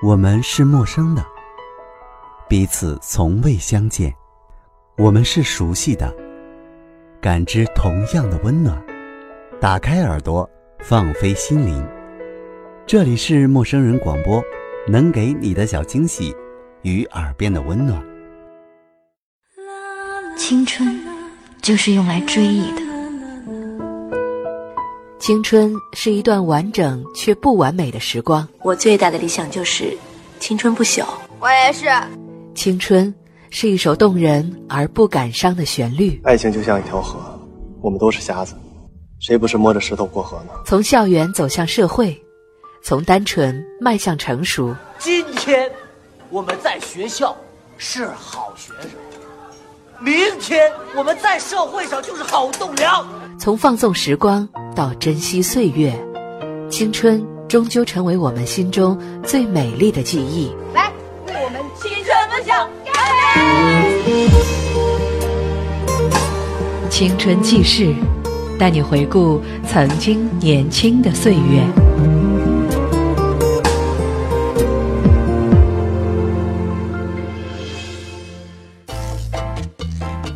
我们是陌生的，彼此从未相见；我们是熟悉的，感知同样的温暖。打开耳朵，放飞心灵，这里是陌生人广播，能给你的小惊喜与耳边的温暖。青春就是用来追忆的。青春是一段完整却不完美的时光。我最大的理想就是青春不朽。我也是。青春是一首动人而不感伤的旋律。爱情就像一条河，我们都是瞎子，谁不是摸着石头过河呢？从校园走向社会，从单纯迈向成熟。今天我们在学校是好学生，明天我们在社会上就是好栋梁。从放纵时光。到珍惜岁月，青春终究成为我们心中最美丽的记忆。来，为我们青春梦想干杯！青春记事，带你回顾曾经年轻的岁月。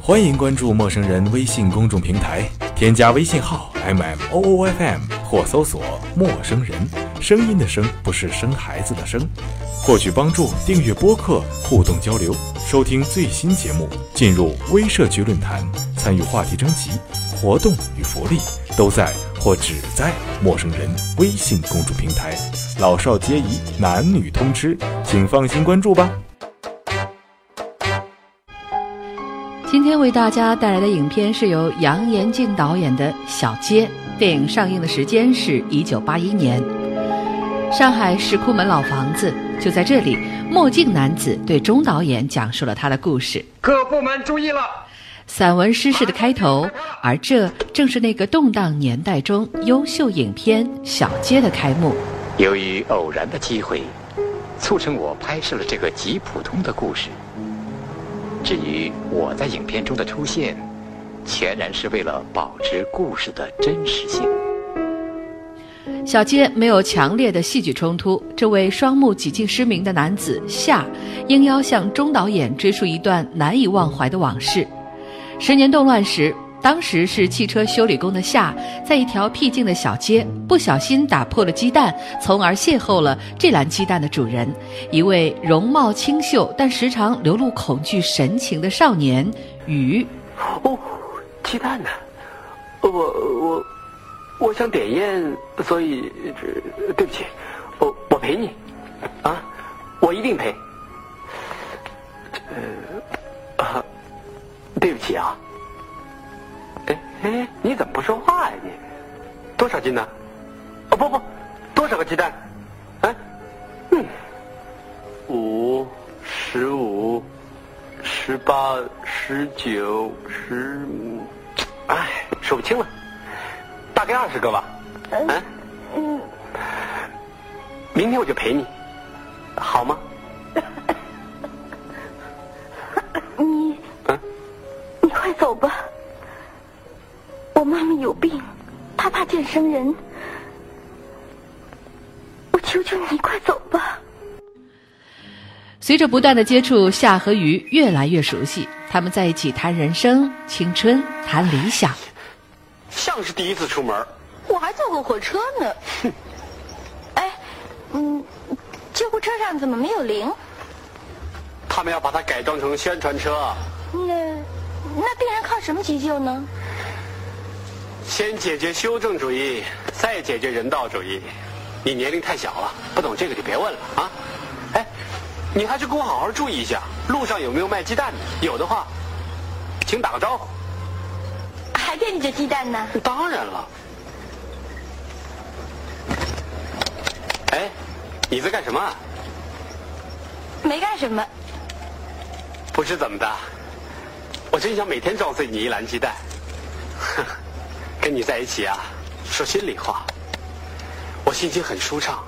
欢迎关注陌生人微信公众平台。添加微信号 m m o o f m 或搜索“陌生人”，声音的声不是生孩子的生。获取帮助，订阅播客，互动交流，收听最新节目，进入微社区论坛，参与话题征集，活动与福利都在或只在陌生人微信公众平台，老少皆宜，男女通吃，请放心关注吧。今天为大家带来的影片是由杨延静导演的《小街》。电影上映的时间是一九八一年。上海石库门老房子就在这里。墨镜男子对钟导演讲述了他的故事。各部门注意了！散文诗式的开头，而这正是那个动荡年代中优秀影片《小街》的开幕。由于偶然的机会，促成我拍摄了这个极普通的故事。至于我在影片中的出现，全然是为了保持故事的真实性。小街没有强烈的戏剧冲突，这位双目几近失明的男子夏，应邀向钟导演追溯一段难以忘怀的往事。十年动乱时。当时是汽车修理工的夏，在一条僻静的小街，不小心打破了鸡蛋，从而邂逅了这篮鸡蛋的主人，一位容貌清秀但时常流露恐惧神情的少年雨。哦，鸡蛋呢？我我我想点烟，所以对不起，我我陪你，啊，我一定陪。呃，啊，对不起啊。哎，你怎么不说话呀？你多少斤呢？哦不不，多少个鸡蛋？哎，嗯，五、十五、十八、十九、十，哎，数不清了，大概二十个吧。嗯嗯，明天我就陪你，好吗？生人。我求求你，快走吧。随着不断的接触，夏和鱼越来越熟悉。他们在一起谈人生、青春，谈理想。像是第一次出门。我还坐过火车呢。哼。哎，嗯，救护车上怎么没有铃？他们要把它改装成宣传车。那那病人靠什么急救呢？先解决修正主义，再解决人道主义。你年龄太小了，不懂这个就别问了啊！哎，你还是给我好好注意一下，路上有没有卖鸡蛋的？有的话，请打个招呼。还惦记着鸡蛋呢？当然了。哎，你在干什么？没干什么。不知怎么的，我真想每天撞碎你一篮鸡蛋。跟你在一起啊，说心里话，我心情很舒畅，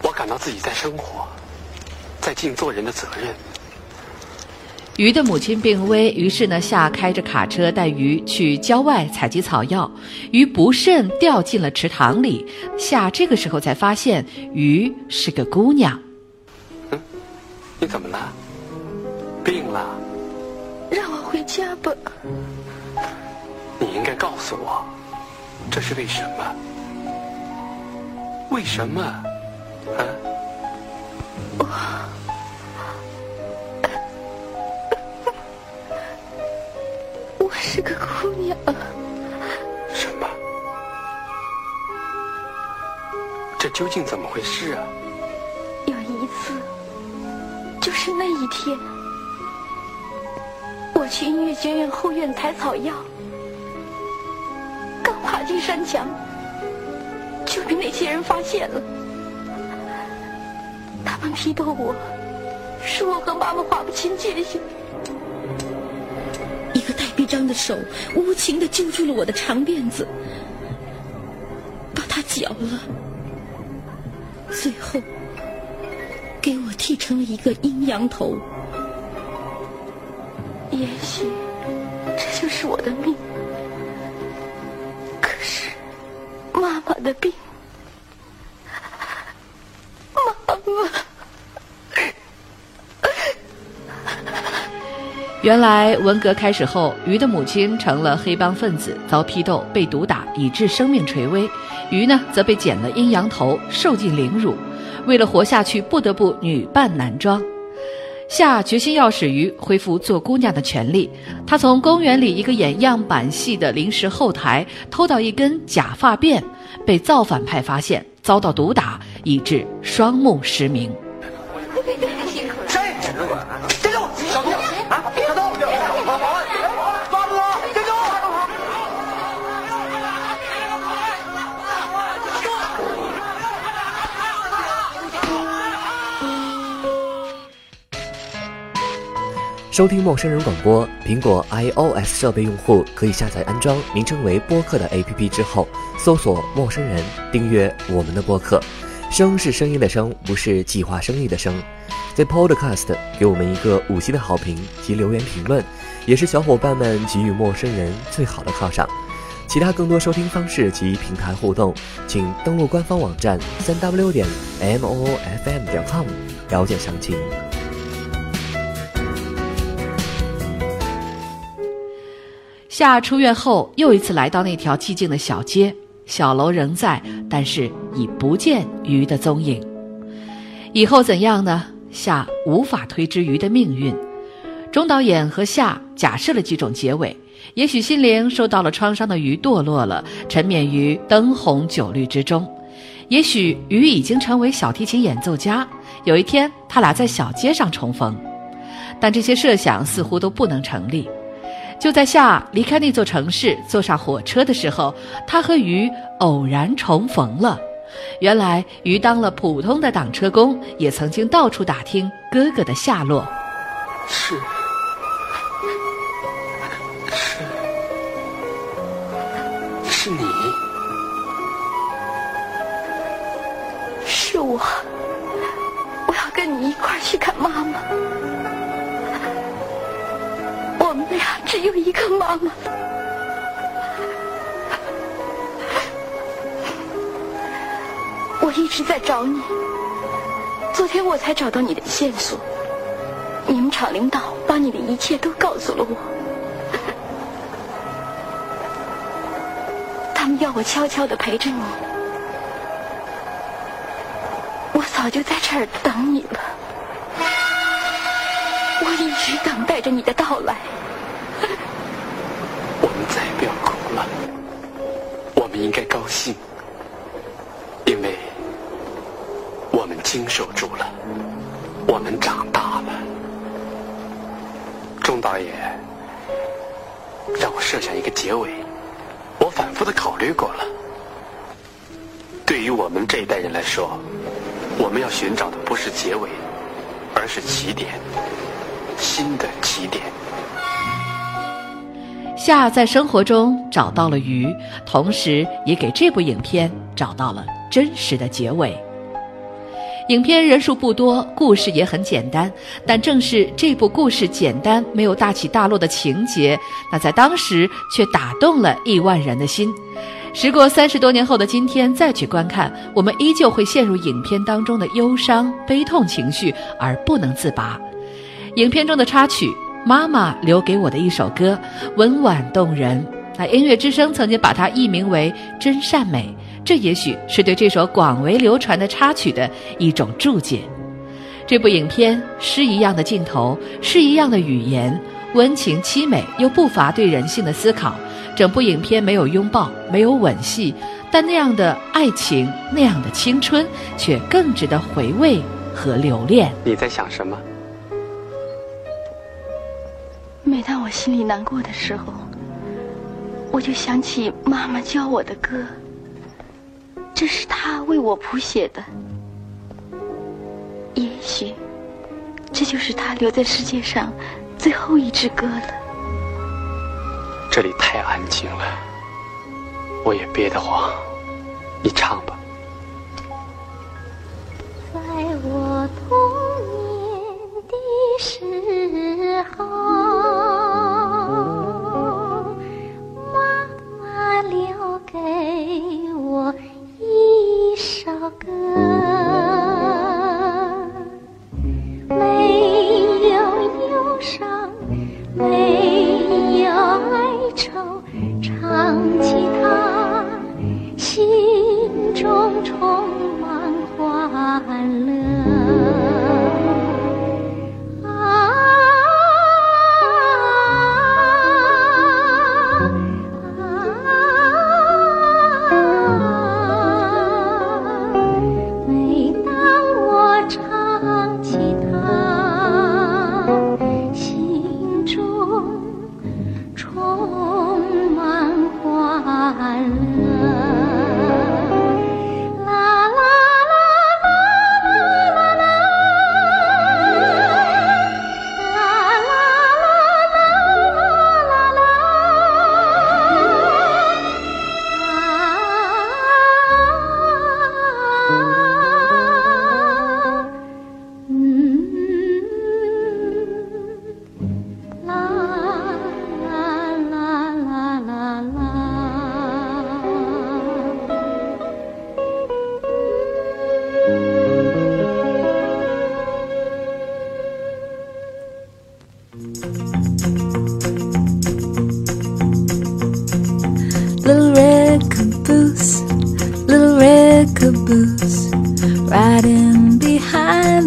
我感到自己在生活，在尽做人的责任。鱼的母亲病危，于是呢，夏开着卡车带鱼去郊外采集草药，鱼不慎掉进了池塘里。夏这个时候才发现鱼是个姑娘。嗯，你怎么了？病了？让我回家吧。你应该告诉我，这是为什么？为什么？啊？我。我是个姑娘。什么？这究竟怎么回事啊？有一次，就是那一天，我去音乐学院后院采草药，山墙，就被那些人发现了。他们批斗我，说我和妈妈划不清界限。一个带臂章的手无情的揪住了我的长辫子，把它绞了，最后给我剃成了一个阴阳头。也许这就是我的命，是妈妈的病，妈妈。原来文革开始后，鱼的母亲成了黑帮分子，遭批斗、被毒打，以致生命垂危。鱼呢，则被剪了阴阳头，受尽凌辱。为了活下去，不得不女扮男装。下决心要始于恢复做姑娘的权利。他从公园里一个演样板戏的临时后台偷到一根假发辫，被造反派发现，遭到毒打，以致双目失明。收听陌生人广播，苹果 iOS 设备用户可以下载安装名称为播客的 APP 之后，搜索“陌生人”，订阅我们的播客。声是声音的声，不是计划生育的生。在 Podcast 给我们一个五星的好评及留言评论，也是小伙伴们给予陌生人最好的犒赏。其他更多收听方式及平台互动，请登录官方网站三 w 点 m o o f m 点 com 了解详情。夏出院后，又一次来到那条寂静的小街，小楼仍在，但是已不见鱼的踪影。以后怎样呢？夏无法推知鱼的命运。钟导演和夏假设了几种结尾：也许心灵受到了创伤的鱼堕落了，沉湎于灯红酒绿之中；也许鱼已经成为小提琴演奏家，有一天他俩在小街上重逢。但这些设想似乎都不能成立。就在夏离开那座城市，坐上火车的时候，他和鱼偶然重逢了。原来鱼当了普通的挡车工，也曾经到处打听哥哥的下落。是，是，是你，是我。我要跟你一块去看妈只有一个妈妈。我一直在找你，昨天我才找到你的线索。你们厂领导把你的一切都告诉了我，他们要我悄悄的陪着你。我早就在这儿等你了，我一直等待着你的到来。应该高兴，因为我们经受住了，我们长大了。钟导演让我设想一个结尾，我反复的考虑过了。对于我们这一代人来说，我们要寻找的不是结尾，而是起点，新的起点。夏在生活中找到了鱼，同时也给这部影片找到了真实的结尾。影片人数不多，故事也很简单，但正是这部故事简单、没有大起大落的情节，那在当时却打动了亿万人的心。时过三十多年后的今天再去观看，我们依旧会陷入影片当中的忧伤、悲痛情绪而不能自拔。影片中的插曲《妈妈留给我的一首歌》温婉动人，那音乐之声曾经把它译名为《真善美》。这也许是对这首广为流传的插曲的一种注解。这部影片诗一样的镜头，诗一样的语言，温情凄美又不乏对人性的思考。整部影片没有拥抱，没有吻戏，但那样的爱情，那样的青春，却更值得回味和留恋。你在想什么？每当我心里难过的时候，我就想起妈妈教我的歌。这是他为我谱写的，也许这就是他留在世界上最后一支歌了。这里太安静了，我也憋得慌，你唱吧。在我童年的时候，中充满欢乐。